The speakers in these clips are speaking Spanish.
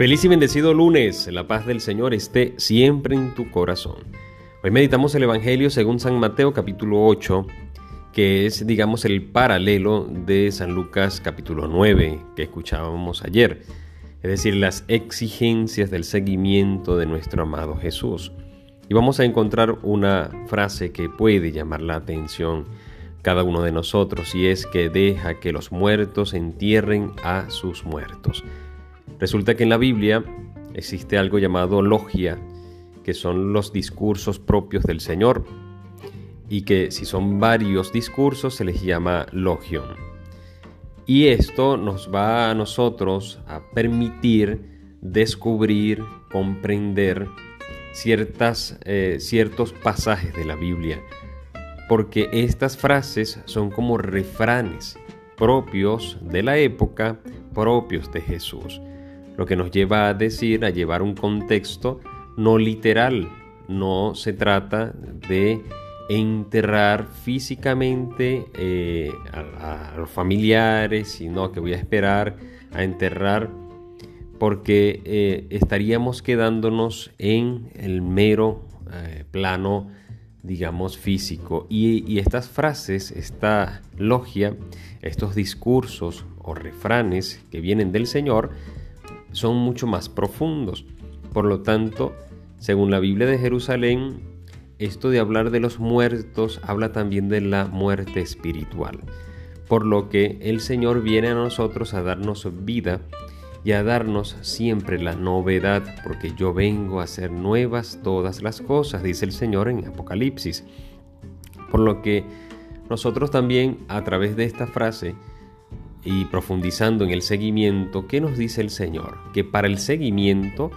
Feliz y bendecido lunes. La paz del Señor esté siempre en tu corazón. Hoy meditamos el Evangelio según San Mateo capítulo 8, que es, digamos, el paralelo de San Lucas capítulo 9 que escuchábamos ayer. Es decir, las exigencias del seguimiento de nuestro amado Jesús. Y vamos a encontrar una frase que puede llamar la atención cada uno de nosotros y es que deja que los muertos entierren a sus muertos. Resulta que en la Biblia existe algo llamado logia, que son los discursos propios del Señor, y que si son varios discursos se les llama logion. Y esto nos va a nosotros a permitir descubrir, comprender ciertas, eh, ciertos pasajes de la Biblia, porque estas frases son como refranes propios de la época, propios de Jesús lo que nos lleva a decir, a llevar un contexto no literal. No se trata de enterrar físicamente eh, a, los familiares, sino que voy a esperar a enterrar porque eh, estaríamos quedándonos en el mero eh, plano, digamos, físico. Y, y, estas frases, esta logia, estos discursos o refranes que vienen del Señor, son mucho más profundos. Por lo tanto, según la Biblia de Jerusalén, esto de hablar de los muertos habla también de la muerte espiritual. Por lo que el Señor viene a nosotros a darnos vida y a darnos siempre la novedad, porque yo vengo a hacer nuevas todas las cosas, dice el Señor en Apocalipsis. Por lo que nosotros también a través de esta frase y profundizando en el seguimiento, ¿qué nos dice el Señor? Que para el seguimiento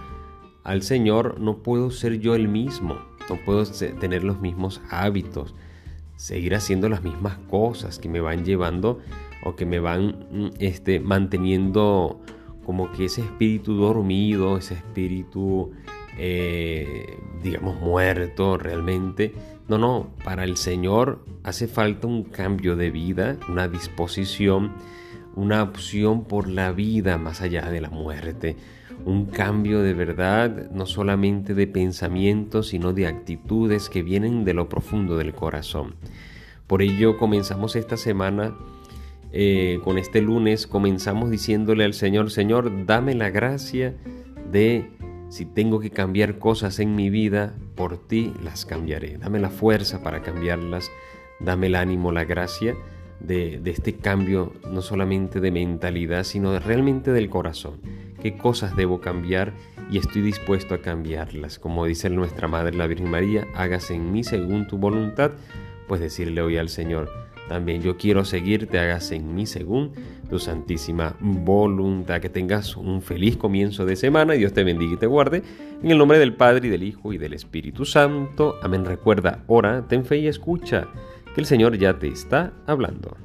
al Señor no puedo ser yo el mismo, no puedo tener los mismos hábitos, seguir haciendo las mismas cosas que me van llevando o que me van mm, este, manteniendo como que ese espíritu dormido, ese espíritu, eh, digamos, muerto realmente. No, no, para el Señor hace falta un cambio de vida, una disposición una opción por la vida más allá de la muerte, un cambio de verdad, no solamente de pensamientos, sino de actitudes que vienen de lo profundo del corazón. Por ello comenzamos esta semana, eh, con este lunes, comenzamos diciéndole al Señor, Señor, dame la gracia de, si tengo que cambiar cosas en mi vida, por ti las cambiaré. Dame la fuerza para cambiarlas, dame el ánimo, la gracia de, este cambio, no solamente de mentalidad, sino realmente del corazón. ¿Qué cosas debo cambiar? Y estoy dispuesto a cambiarlas. Como dice nuestra Madre la Virgen María, hágase en mí según tu voluntad, pues decirle hoy al Señor, también yo quiero seguirte, hágase en mí según tu santísima voluntad. Que tengas un feliz comienzo de semana y Dios te bendiga y te guarde. En el nombre del Padre y del Hijo y del Espíritu Santo. Amén. Recuerda, ora, ten fe y escucha que el Señor ya te está hablando.